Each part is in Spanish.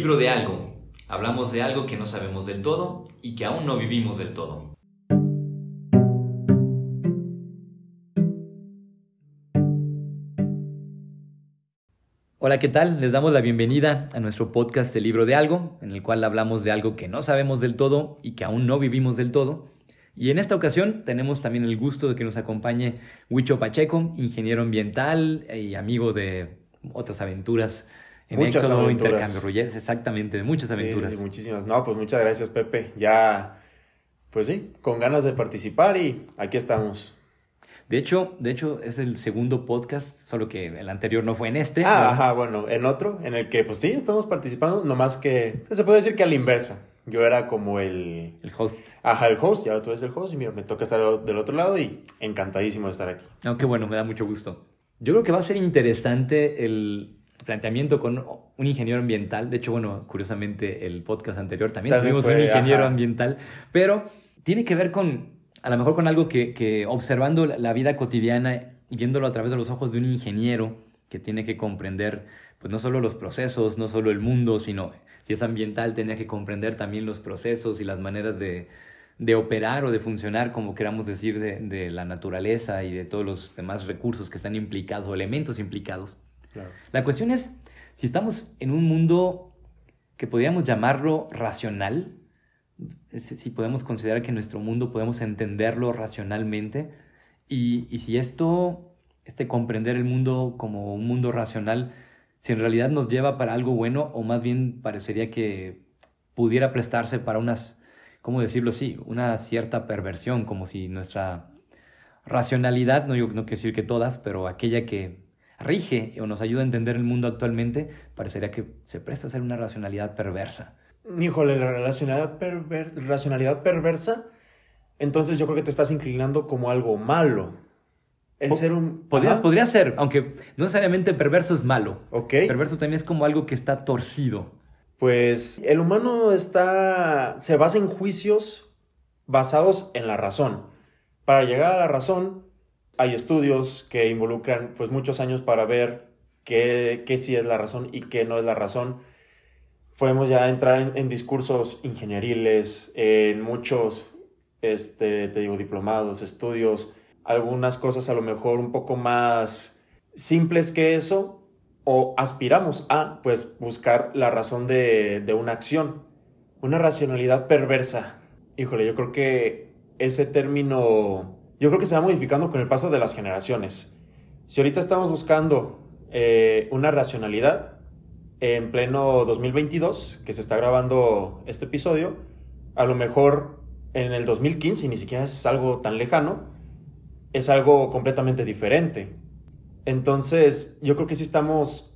libro de algo. Hablamos de algo que no sabemos del todo y que aún no vivimos del todo. Hola, ¿qué tal? Les damos la bienvenida a nuestro podcast El libro de algo, en el cual hablamos de algo que no sabemos del todo y que aún no vivimos del todo. Y en esta ocasión tenemos también el gusto de que nos acompañe Huicho Pacheco, ingeniero ambiental y amigo de otras aventuras en muchas Éxodo, aventuras. Intercambio Rogers, exactamente, de muchas aventuras. Sí, muchísimas. No, pues muchas gracias, Pepe. Ya, pues sí, con ganas de participar y aquí estamos. De hecho, de hecho, es el segundo podcast, solo que el anterior no fue en este. Ah, ajá, bueno, en otro, en el que pues sí, estamos participando, nomás que se puede decir que a la inversa. Yo era como el, El host. ajá, el host, y ahora tú eres el host y mira, me toca estar del otro lado y encantadísimo de estar aquí. No, qué bueno, me da mucho gusto. Yo creo que va a ser interesante el planteamiento con un ingeniero ambiental. De hecho, bueno, curiosamente el podcast anterior también, También tuvimos fue, un ingeniero ajá. ambiental, pero tiene que ver con, a lo mejor con algo que, que observando la- la vida cotidiana y viéndolo a través de los ojos de un ingeniero que tiene que comprender, pues no solo los procesos, no solo el mundo, sino si es ambiental, tenía que comprender también los procesos y las maneras de, de operar o de funcionar, como queramos decir, de, de la naturaleza y de todos los demás recursos que están implicados o elementos implicados. La cuestión es si estamos en un mundo que podríamos llamarlo racional, si podemos considerar que nuestro mundo podemos entenderlo racionalmente, y, y si esto, este comprender el mundo como un mundo racional, si en realidad nos lleva para algo bueno o más bien parecería que pudiera prestarse para unas, ¿cómo decirlo? Sí, una cierta perversión, como si nuestra racionalidad, no, yo no quiero decir que todas, pero aquella que rige o nos ayuda a entender el mundo actualmente, parecería que se presta a ser una racionalidad perversa. Híjole, la racionalidad, perver- racionalidad perversa, entonces yo creo que te estás inclinando como algo malo. El Po- ser un... Podría, Ajá. podría ser, aunque no necesariamente perverso es malo. Ok. Perverso también es como algo que está torcido. Pues el humano está, se basa en juicios basados en la razón. Para llegar a la razón, hay estudios que involucran pues muchos años para ver qué, qué sí es la razón y qué no es la razón. Podemos ya entrar en, en discursos ingenieriles, en muchos, este, te digo, diplomados, estudios, algunas cosas a lo mejor un poco más simples que eso, o aspiramos a pues buscar la razón de, de una acción, una racionalidad perversa. Híjole, yo creo que ese término, yo creo que se va modificando con el paso de las generaciones. Si ahorita estamos buscando eh, una racionalidad en pleno 2022, que se está grabando este episodio, a lo mejor en el 2015, y ni siquiera es algo tan lejano, es algo completamente diferente. Entonces, yo creo que sí estamos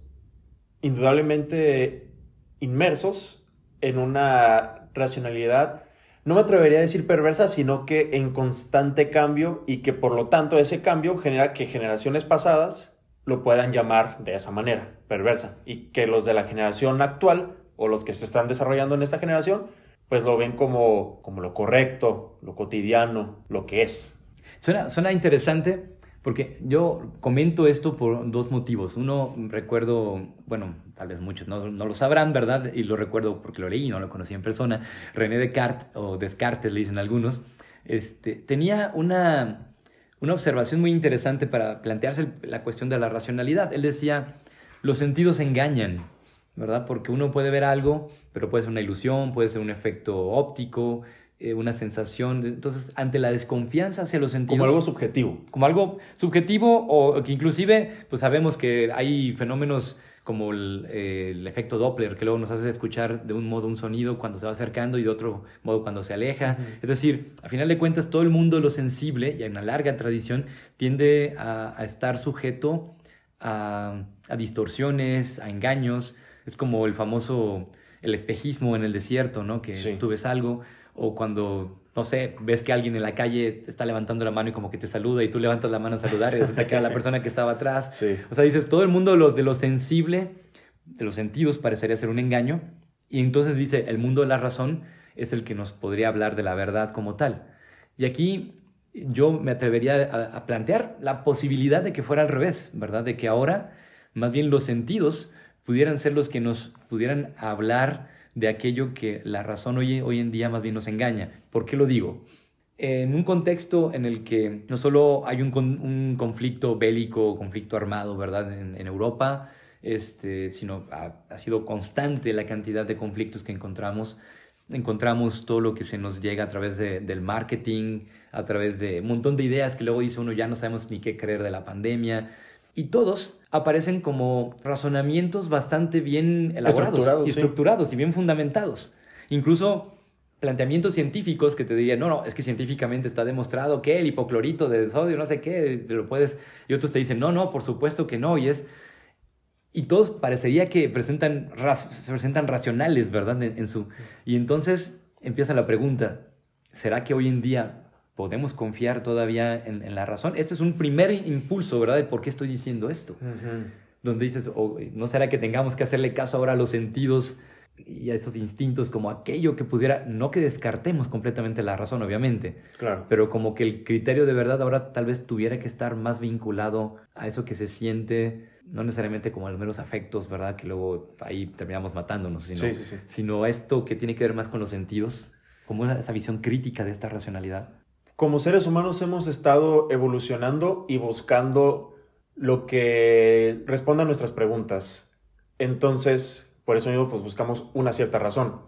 indudablemente inmersos en una racionalidad, no me atrevería a decir perversa, sino que en constante cambio y que por lo tanto ese cambio genera que generaciones pasadas lo puedan llamar de esa manera, perversa, y que los de la generación actual o los que se están desarrollando en esta generación, pues lo ven como, como lo correcto, lo cotidiano, lo que es. Suena, suena interesante porque yo comento esto por dos motivos. Uno, recuerdo, bueno, tal vez muchos no, lo sabrán, ¿verdad? Y lo recuerdo porque lo leí, no lo conocí en persona. René Descartes, o Descartes le dicen algunos, este, tenía una, una observación muy interesante para plantearse la cuestión de la racionalidad. Él decía, los sentidos engañan, ¿verdad? Porque uno puede ver algo, pero puede ser una ilusión, puede ser un efecto óptico, eh, una sensación. Entonces, ante la desconfianza hacia los sentidos Como algo subjetivo. como algo subjetivo o que inclusive pues sabemos que hay fenómenos como el, eh, el efecto Doppler que luego nos hace escuchar de un modo un sonido cuando se va acercando y de otro modo cuando se aleja. Es decir, a final de cuentas todo el mundo lo sensible y hay una larga tradición tiende a, a estar sujeto a, a distorsiones, a engaños. Es como el famoso el espejismo en el desierto, ¿no? Que Sí. tú ves algo o cuando, no sé, ves que alguien en la calle está levantando la mano y como que te saluda y tú levantas la mano a saludar y resulta que era la persona que estaba atrás. Sí. O sea, dices, todo el mundo lo- de lo sensible, de los sentidos, parecería ser un engaño. Y entonces dice, el mundo de la razón es el que nos podría hablar de la verdad como tal. Y aquí yo me atrevería a, a plantear la posibilidad de que fuera al revés, ¿verdad? De que ahora más bien los sentidos pudieran ser los que nos pudieran hablar de aquello que la razón hoy, hoy en día más bien nos engaña. ¿Por qué lo digo? En un contexto en el que no solo hay un, un conflicto bélico, conflicto armado, ¿verdad?, en, Europa, este, sino ha, ha, sido constante la cantidad de conflictos que encontramos. Encontramos todo lo que se nos llega a través de, del marketing, a través de un montón de ideas que luego dice uno ya no sabemos ni qué creer de la pandemia. Y todos aparecen como razonamientos bastante bien elaborados estructurados, y estructurados y bien fundamentados. Incluso planteamientos científicos que te dirían, no, no, es que científicamente está demostrado que el hipoclorito de sodio, no sé qué, te lo puedes... Y otros te dicen, no, no, por supuesto que no. Y es... Y todos parecería que presentan, se presentan racionales, ¿verdad? En, en su... Y entonces empieza la pregunta, ¿será que hoy en día podemos confiar todavía en, en, la razón. Este es un primer impulso, ¿verdad? De por qué estoy diciendo esto. Uh -huh. Donde dices, oh, ¿no será que tengamos que hacerle caso ahora a los sentidos y a esos instintos como aquello que pudiera, no que descartemos completamente la razón, obviamente, claro. pero como que el criterio de verdad ahora tal vez tuviera que estar más vinculado a eso que se siente, no necesariamente como a los meros afectos, ¿verdad? Que luego ahí terminamos matándonos, sino, sí, sí, sí. sino esto que tiene que ver más con los sentidos, como esa visión crítica de esta racionalidad como seres humanos hemos estado evolucionando y buscando lo que responda a nuestras preguntas. Entonces, por eso mismo, pues buscamos una cierta razón.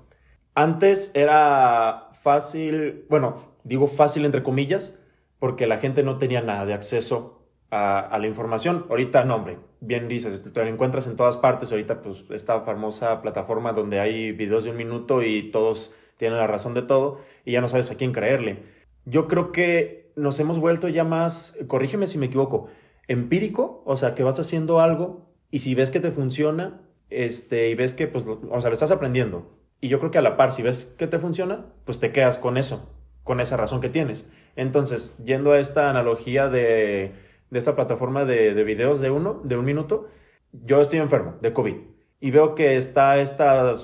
Antes era fácil, bueno, digo fácil entre comillas, porque la gente no tenía nada de acceso a, la información. Ahorita, no, hombre, bien dices, te lo encuentras en todas partes. Ahorita, pues, esta famosa plataforma donde hay videos de un minuto y todos tienen la razón de todo y ya no sabes a quién creerle yo creo que nos hemos vuelto ya más, corrígeme si me equivoco, empírico, o sea, que vas haciendo algo y si ves que te funciona, este, y ves que, pues, o sea, lo estás aprendiendo. Y yo creo que a la par, si ves que te funciona, pues te quedas con eso, con esa razón que tienes. Entonces, yendo a esta analogía de, de esta plataforma de, de, videos de uno, de un minuto, yo estoy enfermo de COVID y veo que está esta,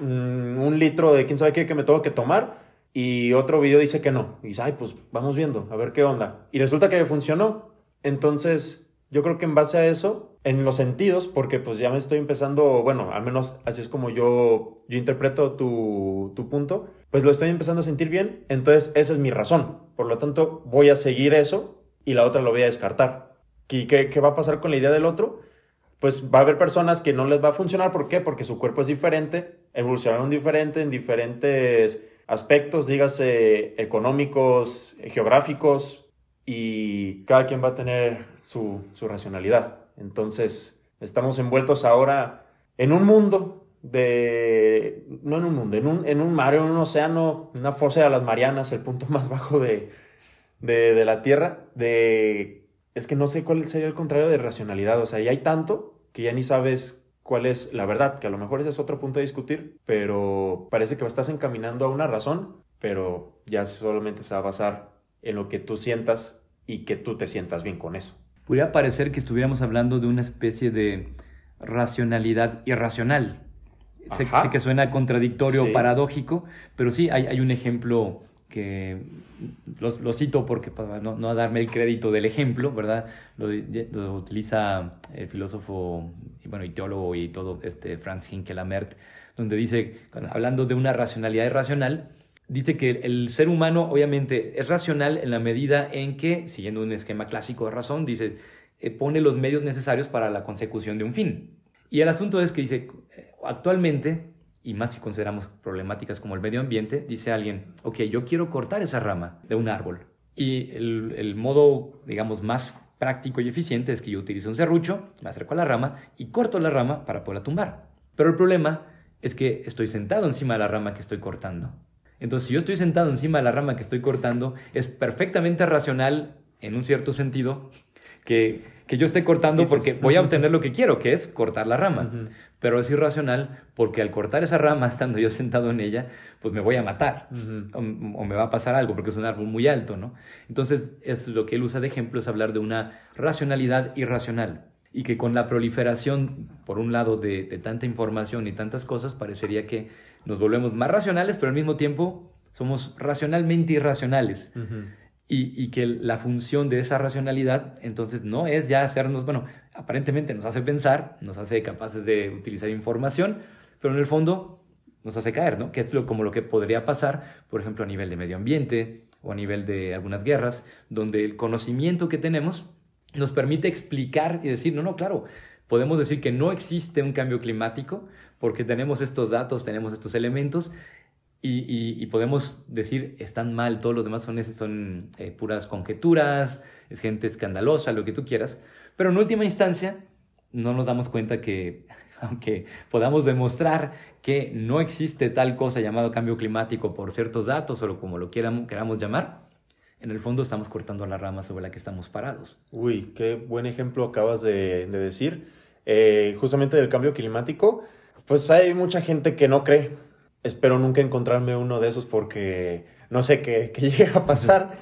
mm, un litro de quién sabe qué que me tengo que tomar y otro video dice que no. Y dice, ay, pues vamos viendo, a ver qué onda. Y resulta que funcionó. Entonces, yo creo que en base a eso, en los sentidos, porque pues ya me estoy empezando, bueno, al menos así es como yo, yo interpreto tu, tu punto, pues lo estoy empezando a sentir bien. Entonces, esa es mi razón. Por lo tanto, voy a seguir eso y la otra lo voy a descartar. ¿Y qué, qué va a pasar con la idea del otro? Pues va a haber personas que no les va a funcionar. ¿Por qué? Porque su cuerpo es diferente, evolucionaron diferente en diferentes aspectos, dígase económicos, geográficos, y cada quien va a tener su, su, racionalidad. Entonces, estamos envueltos ahora en un mundo de, no en un mundo, en un, en un mar, en un océano, una fosa de las Marianas, el punto más bajo de, de, la Tierra, de, es que no sé cuál sería el contrario de racionalidad, o sea, ya hay tanto que ya ni sabes cuál es la verdad, que a lo mejor ese es otro punto a discutir, pero parece que estás encaminando a una razón, pero ya solamente se va a basar en lo que tú sientas y que tú te sientas bien con eso. Podría parecer que estuviéramos hablando de una especie de racionalidad irracional. Sé, sé, que suena contradictorio o sí. paradójico, pero sí hay, hay un ejemplo que lo, lo, cito porque para no, no, darme el crédito del ejemplo, ¿verdad? Lo, lo, utiliza el filósofo, bueno, y teólogo y todo, este Franz Hinkelamert, donde dice, hablando de una racionalidad irracional, dice que el ser humano obviamente es racional en la medida en que, siguiendo un esquema clásico de razón, dice, eh, pone los medios necesarios para la consecución de un fin. Y el asunto es que dice, actualmente y más si consideramos problemáticas como el medio ambiente, dice alguien, ok, yo quiero cortar esa rama de un árbol. Y el, el, modo, digamos, más práctico y eficiente es que yo utilizo un serrucho, me acerco a la rama y corto la rama para poderla tumbar. Pero el problema es que estoy sentado encima de la rama que estoy cortando. Entonces, si yo estoy sentado encima de la rama que estoy cortando, es perfectamente racional, en un cierto sentido, que, que yo esté cortando porque voy a obtener lo que quiero, que es cortar la rama. Uh -huh. Pero es irracional porque al cortar esa rama, estando yo sentado en ella, pues me voy a matar uh -huh. o, o, me va a pasar algo porque es un árbol muy alto, ¿no? Entonces, es lo que él usa de ejemplo es hablar de una racionalidad irracional y que con la proliferación, por un lado, de, de tanta información y tantas cosas, parecería que nos volvemos más racionales, pero al mismo tiempo somos racionalmente irracionales. Uh -huh. Y, que la función de esa racionalidad entonces no es ya hacernos, bueno, aparentemente nos hace pensar, nos hace capaces de utilizar información, pero en el fondo nos hace caer, ¿no? Que es lo, como lo que podría pasar, por ejemplo, a nivel de medio ambiente o a nivel de algunas guerras, donde el conocimiento que tenemos nos permite explicar y decir, no, no, claro, podemos decir que no existe un cambio climático porque tenemos estos datos, tenemos estos elementos y, podemos decir, están mal, todos los demás son, son eh, puras conjeturas, es gente escandalosa, lo que tú quieras, pero en última instancia no nos damos cuenta que aunque podamos demostrar que no existe tal cosa llamado cambio climático por ciertos datos o como lo queramos llamar, en el fondo estamos cortando la rama sobre la que estamos parados. Uy, qué buen ejemplo acabas de, decir. Eh, justamente del cambio climático, pues hay mucha gente que no cree. Espero nunca encontrarme uno de esos porque no sé qué, qué llega a pasar.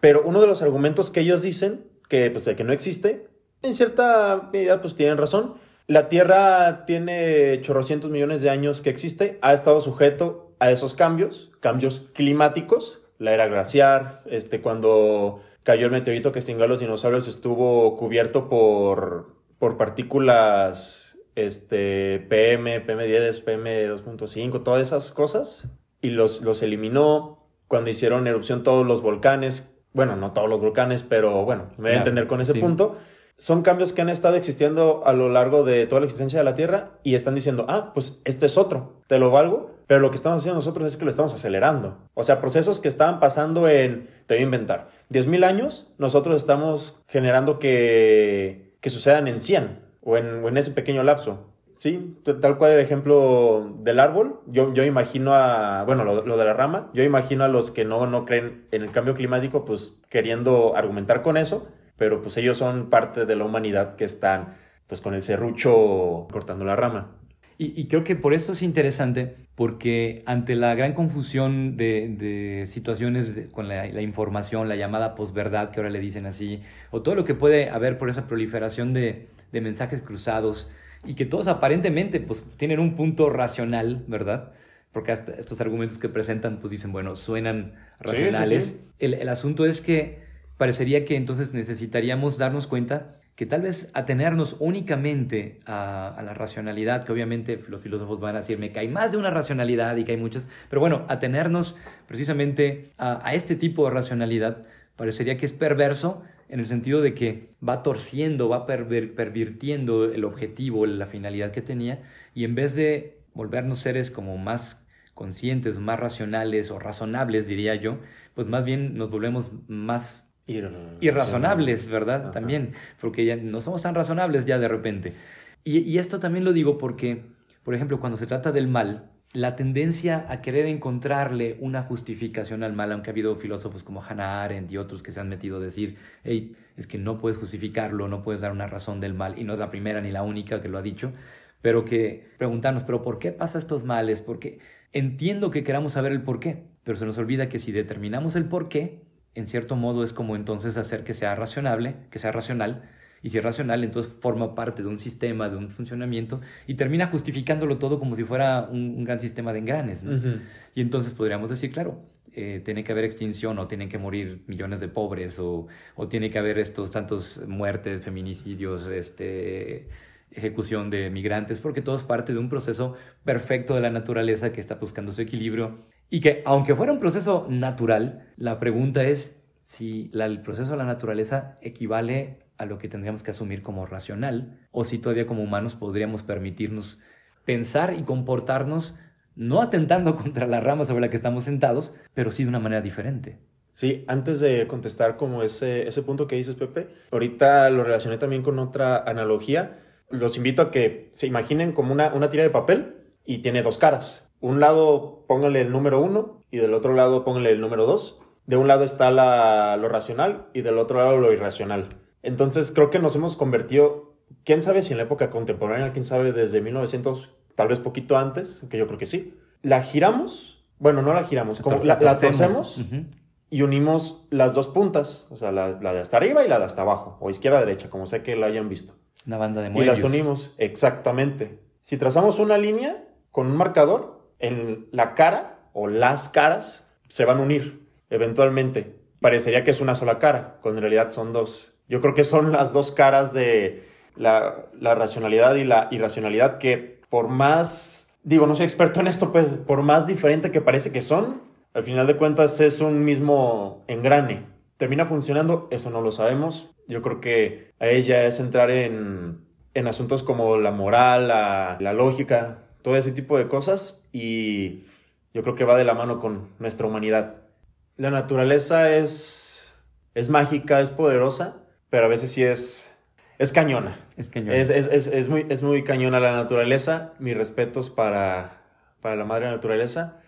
Pero uno de los argumentos que ellos dicen, que, pues, que no existe, en cierta medida pues tienen razón. La Tierra tiene chorrocientos millones de años que existe, ha estado sujeto a esos cambios, cambios climáticos, la era glaciar, este, cuando cayó el meteorito que extinguió a los dinosaurios estuvo cubierto por, por partículas este, PM, PM10, PM2.5, todas esas cosas, y los, los eliminó cuando hicieron erupción todos los volcanes, bueno, no todos los volcanes, pero bueno, me voy a entender con ese punto. Son cambios que han estado existiendo a lo largo de toda la existencia de la Tierra y están diciendo, ah, pues este es otro, te lo valgo, pero lo que estamos haciendo nosotros es que lo estamos acelerando. O sea, procesos que estaban pasando en, te voy a inventar, 10.000 años, nosotros estamos generando que, que sucedan en 100 o en, o en ese pequeño lapso. Sí, tal cual el ejemplo del árbol, yo, yo imagino a, bueno, lo, lo, de la rama, yo imagino a los que no, no creen en el cambio climático, pues queriendo argumentar con eso, pero pues ellos son parte de la humanidad que están pues con el serrucho cortando la rama. Y, creo que por eso es interesante, porque ante la gran confusión de, de situaciones con la, la, información, la llamada posverdad, que ahora le dicen así, o todo lo que puede haber por esa proliferación de, de mensajes cruzados, y que todos aparentemente pues tienen un punto racional, ¿verdad? Porque hasta estos argumentos que presentan pues dicen, bueno, suenan racionales. El, el, asunto es que parecería que entonces necesitaríamos darnos cuenta que tal vez atenernos únicamente a, a, la racionalidad, que obviamente los filósofos van a decirme que hay más de una racionalidad y que hay muchas, pero bueno, atenernos precisamente a, a este tipo de racionalidad parecería que es perverso en el sentido de que va torciendo, va pervirtiendo el objetivo, la finalidad que tenía, y en vez de volvernos seres como más conscientes, más racionales o razonables, diría yo, pues más bien nos volvemos más irrazonables, ¿verdad? También, porque ya no somos tan razonables ya de repente. Y, y esto también lo digo porque, por ejemplo, cuando se trata del mal, la tendencia a querer encontrarle una justificación al mal, aunque ha habido filósofos como Hannah Arendt y otros que se han metido a decir, hey, es que no puedes justificarlo, no puedes dar una razón del mal, y no es la primera ni la única que lo ha dicho, pero que preguntarnos, pero ¿por qué pasa estos males? Porque entiendo que queramos saber el por qué, pero se nos olvida que si determinamos el por qué, en cierto modo es como entonces hacer que sea razonable, que sea racional, y si es racional, entonces forma parte de un sistema, de un funcionamiento, y termina justificándolo todo como si fuera un, gran sistema de engranes. Y entonces podríamos decir, claro, eh, tiene que haber extinción o tienen que morir millones de pobres o, o tiene que haber estos tantos muertes, feminicidios, este, ejecución de migrantes, porque todo es parte de un proceso perfecto de la naturaleza que está buscando su equilibrio y que aunque fuera un proceso natural, la pregunta es si el proceso de la naturaleza equivale a lo que tendríamos que asumir como racional, o si todavía como humanos podríamos permitirnos pensar y comportarnos no atentando contra la rama sobre la que estamos sentados, pero sí de una manera diferente. Sí, antes de contestar como ese, ese punto que dices, Pepe, ahorita lo relacioné también con otra analogía. Los invito a que se imaginen como una, una tira de papel y tiene dos caras. Un lado pónganle el número uno y del otro lado pónganle el número dos. De un lado está la, lo racional y del otro lado lo irracional. Entonces creo que nos hemos convertido, quién sabe si en la época contemporánea, quién sabe desde 1900, tal vez poquito antes, que yo creo que sí. La giramos, bueno, no la giramos, como la, la torcemos y unimos las dos puntas, o sea, la, de hasta arriba y la de hasta abajo, o izquierda-derecha, como sé que la hayan visto. Una banda de muelles. Y las unimos, exactamente. Si trazamos una línea con un marcador, en la cara o las caras se van a unir eventualmente. parecería que es una sola cara, cuando en realidad son dos. Yo creo que son las dos caras de la, la racionalidad y la irracionalidad que por más, digo, no soy experto en esto, pero por más diferente que parece que son, al final de cuentas es un mismo engrane. ¿Termina funcionando? Eso no lo sabemos. Yo creo que a ella es entrar en, en asuntos como la moral, la, la lógica, todo ese tipo de cosas y yo creo que va de la mano con nuestra humanidad. La naturaleza es, es mágica, es poderosa, pero a veces sí es, es cañona. Es cañona. Es, es, es, es muy, es muy cañona la naturaleza. Mis respetos para, para la madre naturaleza.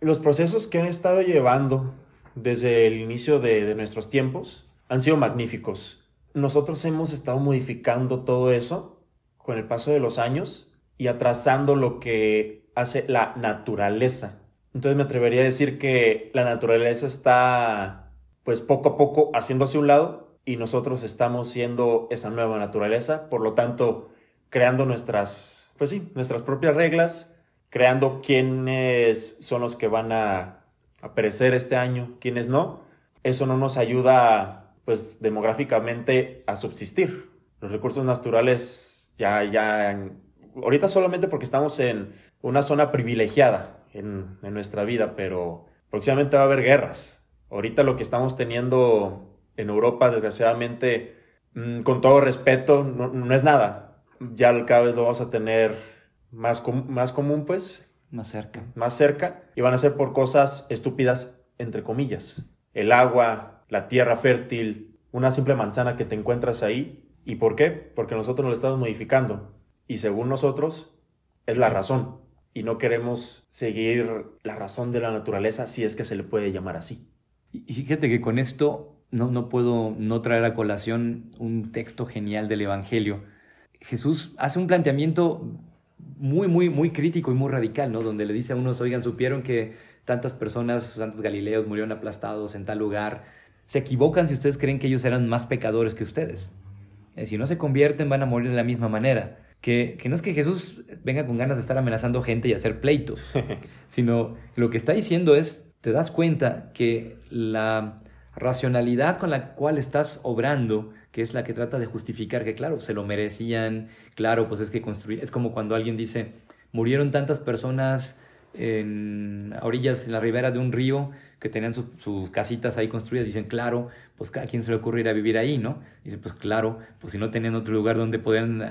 Los procesos que han estado llevando desde el inicio de, de nuestros tiempos han sido magníficos. Nosotros hemos estado modificando todo eso con el paso de los años y atrasando lo que hace la naturaleza. Entonces me atrevería a decir que la naturaleza está pues poco a poco haciéndose un lado y nosotros estamos siendo esa nueva naturaleza, por lo tanto creando nuestras, pues sí, nuestras propias reglas, creando quiénes son los que van a, a perecer este año, quiénes no. Eso no nos ayuda pues demográficamente a subsistir. Los recursos naturales ya, ya, ahorita solamente porque estamos en una zona privilegiada en, en nuestra vida, pero próximamente va a haber guerras. Ahorita lo que estamos teniendo en Europa, desgraciadamente, mmm, con todo respeto, no, no, es nada. Ya cada vez lo vamos a tener más, com más común, pues. Más cerca. Más cerca. Y van a ser por cosas estúpidas, entre comillas. El agua, la tierra fértil, una simple manzana que te encuentras ahí. ¿Y por qué? Porque nosotros lo estamos modificando. Y según nosotros, es la razón. Y no queremos seguir la razón de la naturaleza, si es que se le puede llamar así. Y fíjate que con esto no, no puedo no traer a colación un texto genial del Evangelio. Jesús hace un planteamiento muy, muy, muy crítico y muy radical, ¿no? Donde le dice a unos, oigan, supieron que tantas personas, tantos galileos murieron aplastados en tal lugar. Se equivocan si ustedes creen que ellos eran más pecadores que ustedes. Eh, si no se convierten, van a morir de la misma manera. Que, que, no es que Jesús venga con ganas de estar amenazando gente y hacer pleitos, sino lo que está diciendo es, te das cuenta que la racionalidad con la cual estás obrando, que es la que trata de justificar que, claro, se lo merecían, claro, pues es que construir, es como cuando alguien dice, murieron tantas personas en a orillas, en la ribera de un río, que tenían sus su casitas ahí construidas, dicen, claro, pues a quién se le ocurre ir a vivir ahí, ¿no? Dice, pues claro, pues si no tenían otro lugar donde podían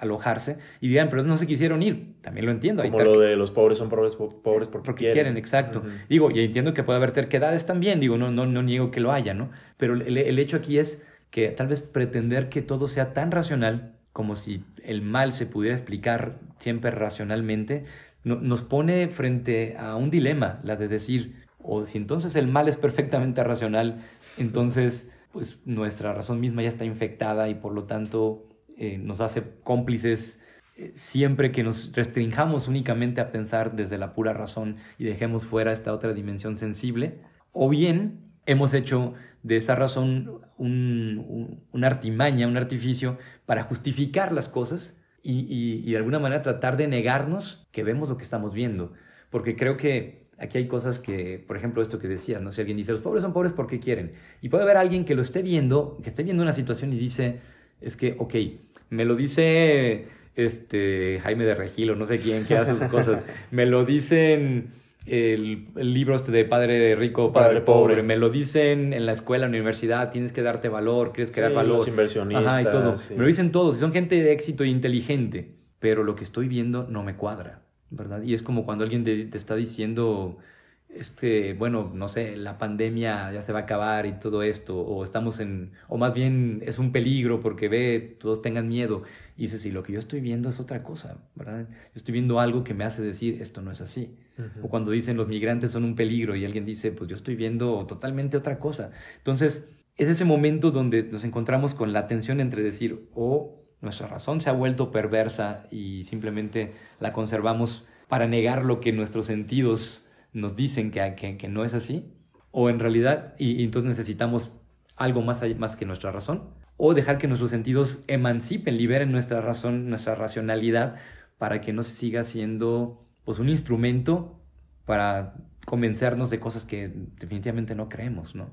alojarse, y dirán, pero no se quisieron ir, también lo entiendo. Como lo de los pobres son pobres, pobres porque, porque quieren. quieren. exacto. Uh -huh. Digo, y entiendo que puede haber terquedades también, digo, no, no, no niego que lo haya, ¿no? Pero el, el hecho aquí es que tal vez pretender que todo sea tan racional como si el mal se pudiera explicar siempre racionalmente, no, nos pone frente a un dilema, la de decir, o si entonces el mal es perfectamente racional, entonces pues nuestra razón misma ya está infectada y por lo tanto eh, nos hace cómplices eh, siempre que nos restringamos únicamente a pensar desde la pura razón y dejemos fuera esta otra dimensión sensible, o bien hemos hecho de esa razón un, un, una artimaña, un artificio para justificar las cosas y, y, y de alguna manera tratar de negarnos que vemos lo que estamos viendo, porque creo que aquí hay cosas que, por ejemplo, esto que decías, ¿no? Si alguien dice, los pobres son pobres porque quieren. Y puede haber alguien que lo esté viendo, que esté viendo una situación y dice, es que, ok, me lo dice este Jaime de Regil o no sé quién que hace sus cosas. Me lo dicen el, el libro este de Padre Rico, Padre, padre pobre. pobre. Me lo dicen en la escuela, en la universidad, tienes que darte valor, quieres crear sí, valor. Los inversionistas. Ajá, y todo. Sí. Me lo dicen todos, y son gente de éxito e inteligente, pero lo que estoy viendo no me cuadra. ¿verdad? Y es como cuando alguien te, te, está diciendo, este, bueno, no sé, la pandemia ya se va a acabar y todo esto, o estamos en, o más bien es un peligro porque ve, todos tengan miedo. Y dices, sí, lo que yo estoy viendo es otra cosa, ¿verdad? Yo estoy viendo algo que me hace decir, esto no es así. Uh -huh. O cuando dicen los migrantes son un peligro y alguien dice, pues yo estoy viendo totalmente otra cosa. Entonces, es ese momento donde nos encontramos con la tensión entre decir, o oh, nuestra razón se ha vuelto perversa y simplemente la conservamos para negar lo que nuestros sentidos nos dicen que, que, no es así, o en realidad, y, y, entonces necesitamos algo más, más que nuestra razón, o dejar que nuestros sentidos emancipen, liberen nuestra razón, nuestra racionalidad, para que no se siga siendo pues, un instrumento para convencernos de cosas que definitivamente no creemos, ¿no?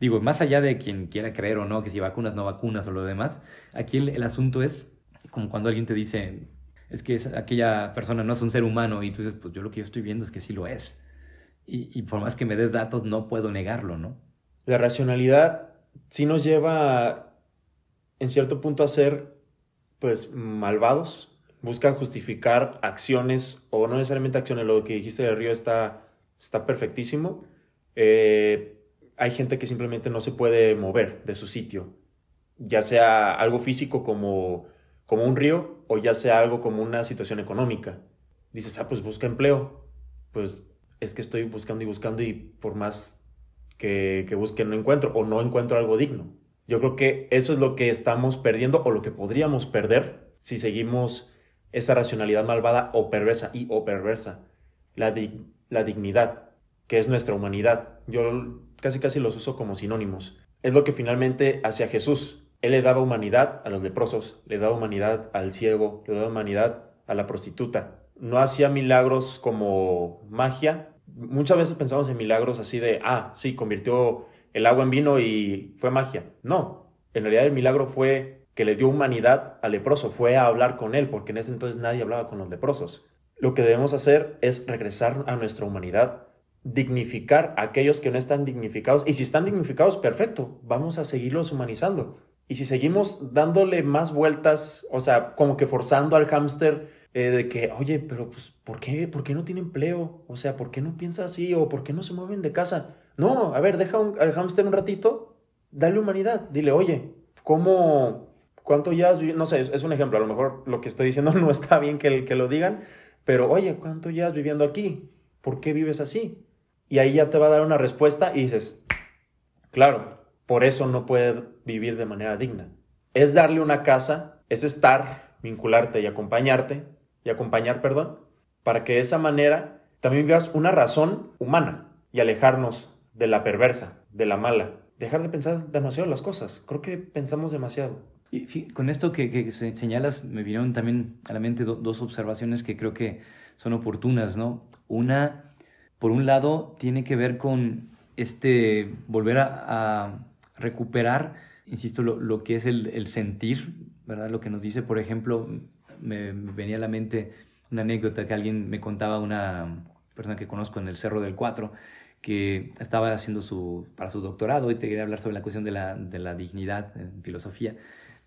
Digo, más allá de quien quiera creer o no, que si vacunas, no vacunas o lo demás, aquí el, asunto es como cuando alguien te dice, es que aquella persona no es un ser humano y tú dices, pues yo lo que yo estoy viendo es que sí lo es. Y, y por más que me des datos, no puedo negarlo, ¿no? La racionalidad sí nos lleva en cierto punto a ser, pues, malvados. Busca justificar acciones o no necesariamente acciones. Lo que dijiste de Río está, está perfectísimo. Eh, hay gente que simplemente no se puede mover de su sitio, ya sea algo físico como, como un río o ya sea algo como una situación económica. Dices, ah, pues busca empleo. Pues es que estoy buscando y buscando y por más que, que busque no encuentro o no encuentro algo digno. Yo creo que eso es lo que estamos perdiendo o lo que podríamos perder si seguimos esa racionalidad malvada o perversa y o perversa. La, la dignidad, que es nuestra humanidad. Yo casi casi los uso como sinónimos. Es lo que finalmente hacía Jesús. Él le daba humanidad a los leprosos, le daba humanidad al ciego, le daba humanidad a la prostituta. No hacía milagros como magia. Muchas veces pensamos en milagros así de, ah, sí, convirtió el agua en vino y fue magia. No, en realidad el milagro fue que le dio humanidad al leproso, fue a hablar con él, porque en ese entonces nadie hablaba con los leprosos. Lo que debemos hacer es regresar a nuestra humanidad, dignificar a aquellos que no están dignificados. Y si están dignificados, perfecto, vamos a seguirlos humanizando. Y si seguimos dándole más vueltas, o sea, como que forzando al hámster eh, de que, oye, pero pues, ¿por qué? ¿Por qué no tiene empleo? O sea, ¿por qué no piensa así? ¿O por qué no se mueven de casa? No, a ver, deja al hámster un ratito, dale humanidad, dile, oye, ¿cómo, cuánto ya has vivido? No sé, es, un ejemplo, a lo mejor lo que estoy diciendo no está bien que, que lo digan, pero oye, ¿cuánto ya has viviendo aquí? ¿Por qué vives así? Y ahí ya te va a dar una respuesta y dices, claro, por eso no puede vivir de manera digna. Es darle una casa, es estar, vincularte y acompañarte, y acompañar, perdón, para que de esa manera también veas una razón humana y alejarnos de la perversa, de la mala. Dejar de pensar demasiado las cosas. Creo que pensamos demasiado. Y con esto que, señalas, me vinieron también a la mente dos observaciones que creo que son oportunas, ¿no? Una por un lado, tiene que ver con este volver a, recuperar, insisto, lo, que es el, sentir, ¿verdad? Lo que nos dice, por ejemplo, me, venía a la mente una anécdota que alguien me contaba, una persona que conozco en el Cerro del Cuatro, que estaba haciendo su, para su doctorado y te quería hablar sobre la cuestión de la, de la dignidad en filosofía,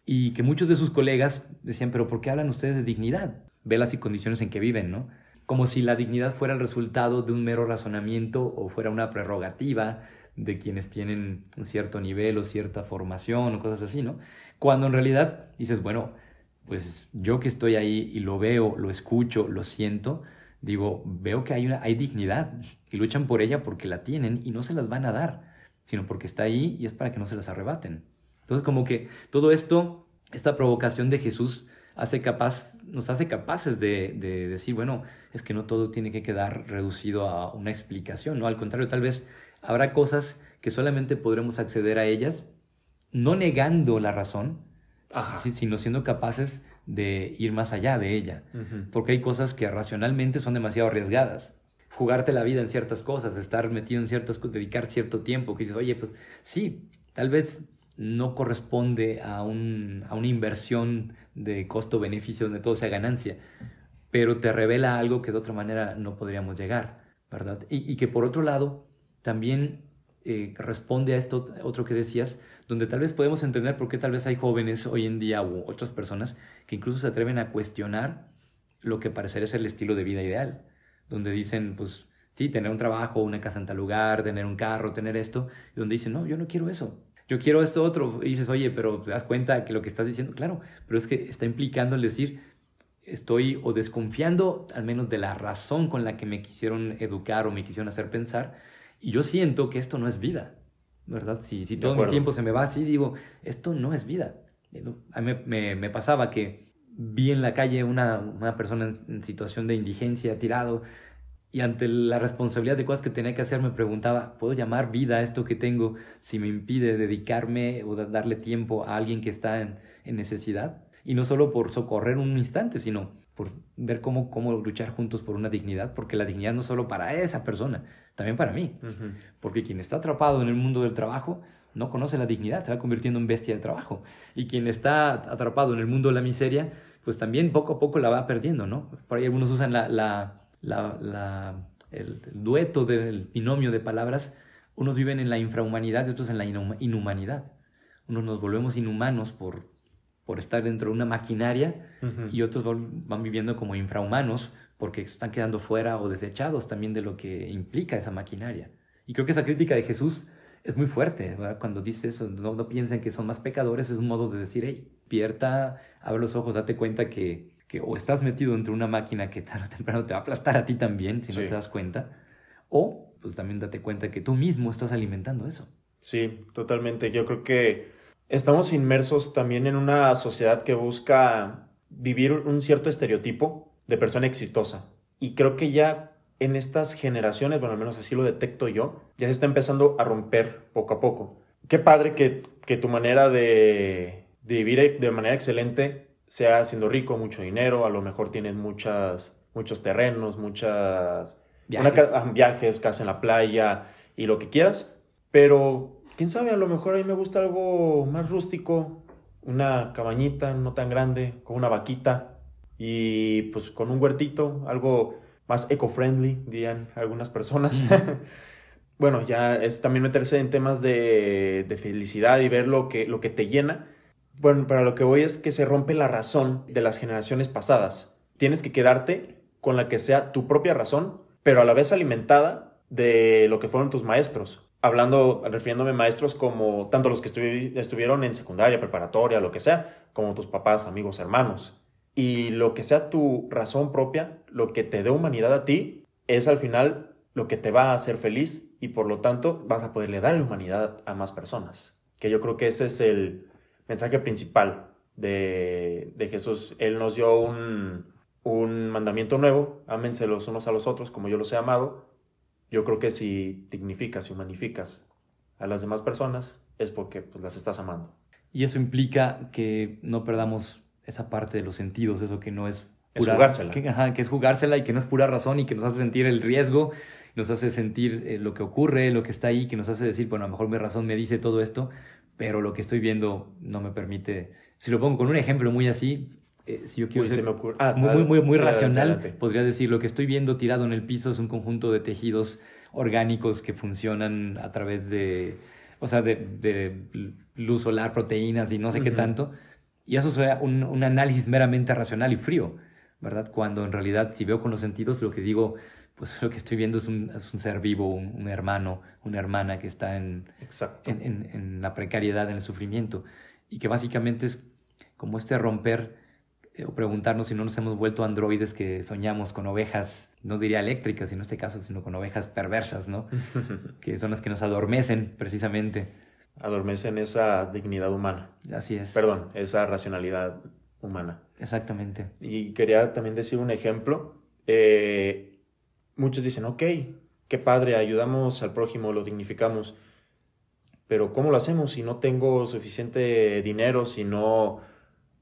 y que muchos de sus colegas decían, pero ¿por qué hablan ustedes de dignidad? Velas y condiciones en que viven, ¿no? como si la dignidad fuera el resultado de un mero razonamiento o fuera una prerrogativa de quienes tienen un cierto nivel o cierta formación o cosas así, ¿no? Cuando en realidad dices, bueno, pues yo que estoy ahí y lo veo, lo escucho, lo siento, digo, veo que hay, una, hay dignidad y luchan por ella porque la tienen y no se las van a dar, sino porque está ahí y es para que no se las arrebaten. Entonces, como que todo esto, esta provocación de Jesús, hace capaz, nos hace capaces de, decir, bueno, es que no todo tiene que quedar reducido a una explicación, ¿no? Al contrario, tal vez habrá cosas que solamente podremos acceder a ellas, no negando la razón, sino siendo capaces de ir más allá de ella. Porque hay cosas que racionalmente son demasiado arriesgadas. Jugarte la vida en ciertas cosas, estar metido en ciertas cosas, dedicar cierto tiempo, que dices, oye, pues sí, tal vez no corresponde a, un, a una inversión de costo-beneficio donde todo sea ganancia, pero te revela algo que de otra manera no podríamos llegar, ¿verdad? Y, que por otro lado también eh, responde a esto otro que decías, donde tal vez podemos entender por qué tal vez hay jóvenes hoy en día u otras personas que incluso se atreven a cuestionar lo que parecería ser el estilo de vida ideal, donde dicen, pues sí, tener un trabajo, una casa en tal lugar, tener un carro, tener esto, y donde dicen, no, yo no quiero eso, yo quiero esto otro. Y dices, oye, pero te das cuenta que lo que estás diciendo, claro, pero es que está implicando el decir, estoy o desconfiando al menos de la razón con la que me quisieron educar o me quisieron hacer pensar. Y yo siento que esto no es vida, ¿verdad? Si, si todo mi tiempo se me va así, digo, esto no es vida. A mí me, me, pasaba que vi en la calle una, una persona en, en situación de indigencia, tirado, y ante la responsabilidad de cosas que tenía que hacer me preguntaba, ¿puedo llamar vida a esto que tengo si me impide dedicarme o darle tiempo a alguien que está en, necesidad? Y no solo por socorrer un instante, sino por ver cómo, cómo luchar juntos por una dignidad, porque la dignidad no solo para esa persona, también para mí. Porque quien está atrapado en el mundo del trabajo, no conoce la dignidad, se va convirtiendo en bestia de trabajo. Y quien está atrapado en el mundo de la miseria, pues también poco a poco la va perdiendo, ¿no? Por ahí algunos usan la, la, la, el, dueto del binomio de palabras. Unos viven en la infrahumanidad y otros en la inhumanidad. Unos nos volvemos inhumanos por, por estar dentro de una maquinaria y otros van viviendo como infrahumanos porque están quedando fuera o desechados también de lo que implica esa maquinaria. Y creo que esa crítica de Jesús es muy fuerte, cuando dice eso, no, no, piensen que son más pecadores, es un modo de decir, hey, pierta, abre los ojos, date cuenta que, que o estás metido dentro de una máquina que tarde o temprano te va a aplastar a ti también, si no te das cuenta, o pues también date cuenta que tú mismo estás alimentando eso. Sí, totalmente. Yo creo que estamos inmersos también en una sociedad que busca vivir un cierto estereotipo de persona exitosa. Y creo que ya en estas generaciones, bueno, al menos así lo detecto yo, ya se está empezando a romper poco a poco. Qué padre que, que tu manera de, de, vivir de manera excelente sea siendo rico, mucho dinero, a lo mejor tienes muchas, muchos terrenos, muchas viajes. Una, viajes, casa en la playa y lo que quieras, pero quién sabe, a lo mejor a mí me gusta algo más rústico, una cabañita no tan grande, con una vaquita, y pues con un huertito, algo más eco-friendly, dirían algunas personas. bueno, ya es también meterse en temas de, de, felicidad y ver lo que, lo que te llena. Bueno, para lo que voy es que se rompe la razón de las generaciones pasadas. Tienes que quedarte con la que sea tu propia razón, pero a la vez alimentada de lo que fueron tus maestros. Hablando, refiriéndome a maestros como tanto los que estuvieron en secundaria, preparatoria, lo que sea, como tus papás, amigos, hermanos y lo que sea tu razón propia, lo que te dé humanidad a ti, es al final lo que te va a hacer feliz y por lo tanto vas a poderle dar humanidad a más personas. Que yo creo que ese es el mensaje principal de, Jesús. Él nos dio un, un mandamiento nuevo, ámense los unos a los otros como yo los he amado. Yo creo que si dignificas y humanificas a las demás personas es porque pues, las estás amando. Y eso implica que no perdamos esa parte de los sentidos, eso que no es pura... Es jugársela. Que, que es jugársela y que no es pura razón y que nos hace sentir el riesgo, nos hace sentir eh, lo que ocurre, lo que está ahí, que nos hace decir, bueno, a lo mejor mi razón me dice todo esto, pero lo que estoy viendo no me permite... Si lo pongo con un ejemplo muy así, eh, si yo quiero ser ah, muy, muy, muy, racional, podría decir, lo que estoy viendo tirado en el piso es un conjunto de tejidos orgánicos que funcionan a través de, o sea, de, de luz solar, proteínas y no sé qué tanto y eso es un, un, análisis meramente racional y frío, ¿verdad? Cuando en realidad si veo con los sentidos lo que digo, pues lo que estoy viendo es un, es un ser vivo, un, hermano, una hermana que está en, en, en, la precariedad, en el sufrimiento. Y que básicamente es como este romper eh, o preguntarnos si no nos hemos vuelto androides que soñamos con ovejas, no diría eléctricas en este caso, sino con ovejas perversas, ¿no? que son las que nos adormecen precisamente adormecen esa dignidad humana. Así es. Perdón, esa racionalidad humana. Exactamente. Y quería también decir un ejemplo. Eh, muchos dicen, ok, qué padre, ayudamos al prójimo, lo dignificamos. Pero ¿cómo lo hacemos si no tengo suficiente dinero, si no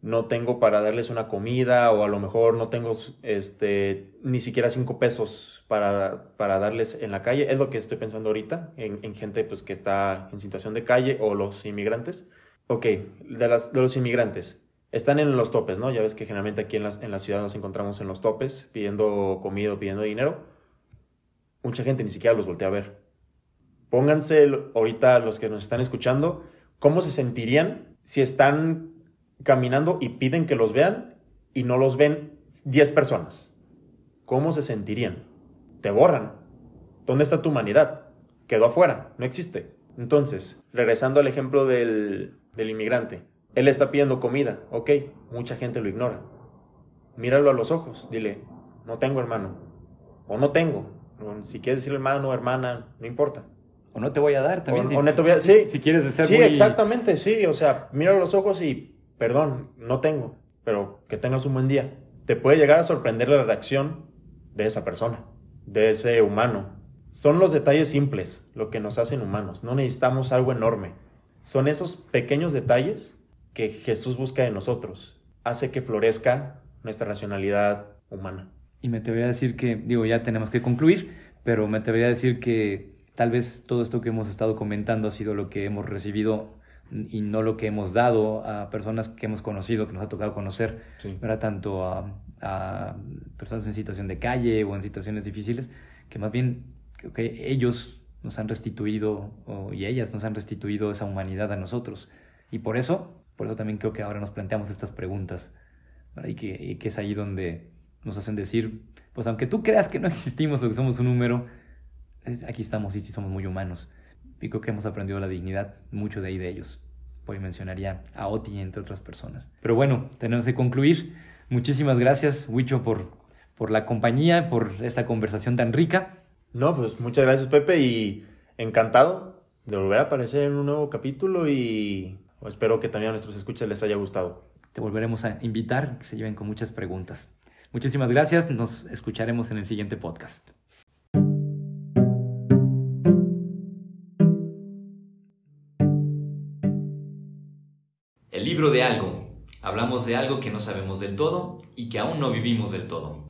no tengo para darles una comida o a lo mejor no tengo este, ni siquiera cinco pesos para, para darles en la calle. Es lo que estoy pensando ahorita en, en, gente pues, que está en situación de calle o los inmigrantes. Ok, de, las, de los inmigrantes. Están en los topes, ¿no? Ya ves que generalmente aquí en la, en la ciudad nos encontramos en los topes pidiendo comida, pidiendo dinero. Mucha gente ni siquiera los voltea a ver. Pónganse ahorita los que nos están escuchando, ¿cómo se sentirían si están caminando y piden que los vean y no los ven 10 personas. ¿Cómo se sentirían? Te borran. ¿Dónde está tu humanidad? Quedó afuera, no existe. Entonces, regresando al ejemplo del, del inmigrante, él está pidiendo comida, ok, mucha gente lo ignora. Míralo a los ojos, dile, no tengo hermano, o no tengo, si quieres decir hermano o hermana, no importa. O no te voy a dar también. si, sí, si, quieres ser Sí, exactamente, sí. O sea, mira a los ojos y perdón, no tengo, pero que tengas un buen día. Te puede llegar a sorprender la reacción de esa persona, de ese humano. Son los detalles simples lo que nos hacen humanos, no necesitamos algo enorme. Son esos pequeños detalles que Jesús busca de nosotros, hace que florezca nuestra racionalidad humana. Y me voy a decir que, digo, ya tenemos que concluir, pero me voy a decir que tal vez todo esto que hemos estado comentando ha sido lo que hemos recibido y no lo que hemos dado a personas que hemos conocido, que nos ha tocado conocer, Sí. ¿verdad? Tanto a, a personas en situación de calle o en situaciones difíciles, que más bien creo que ellos nos han restituido o- y ellas nos han restituido esa humanidad a nosotros. Y por eso, por eso también creo que ahora nos planteamos estas preguntas, ¿verdad? Y que, y que es ahí donde nos hacen decir, pues aunque tú creas que no existimos o que somos un número, aquí estamos y sí somos muy humanos. Y creo que hemos aprendido la dignidad mucho de ahí de ellos. Por ahí mencionaría a Oti entre otras personas. Pero bueno, tenemos que concluir. Muchísimas gracias, Huicho, por, por la compañía, por esta conversación tan rica. No, pues muchas gracias Pepe y encantado de volver a aparecer en un nuevo capítulo y espero que también a nuestros escuchas les haya gustado. Te volveremos a invitar, que se lleven con muchas preguntas. Muchísimas gracias, nos escucharemos en el siguiente podcast. Libro de algo. Hablamos de algo que no sabemos del todo y que aún no vivimos del todo.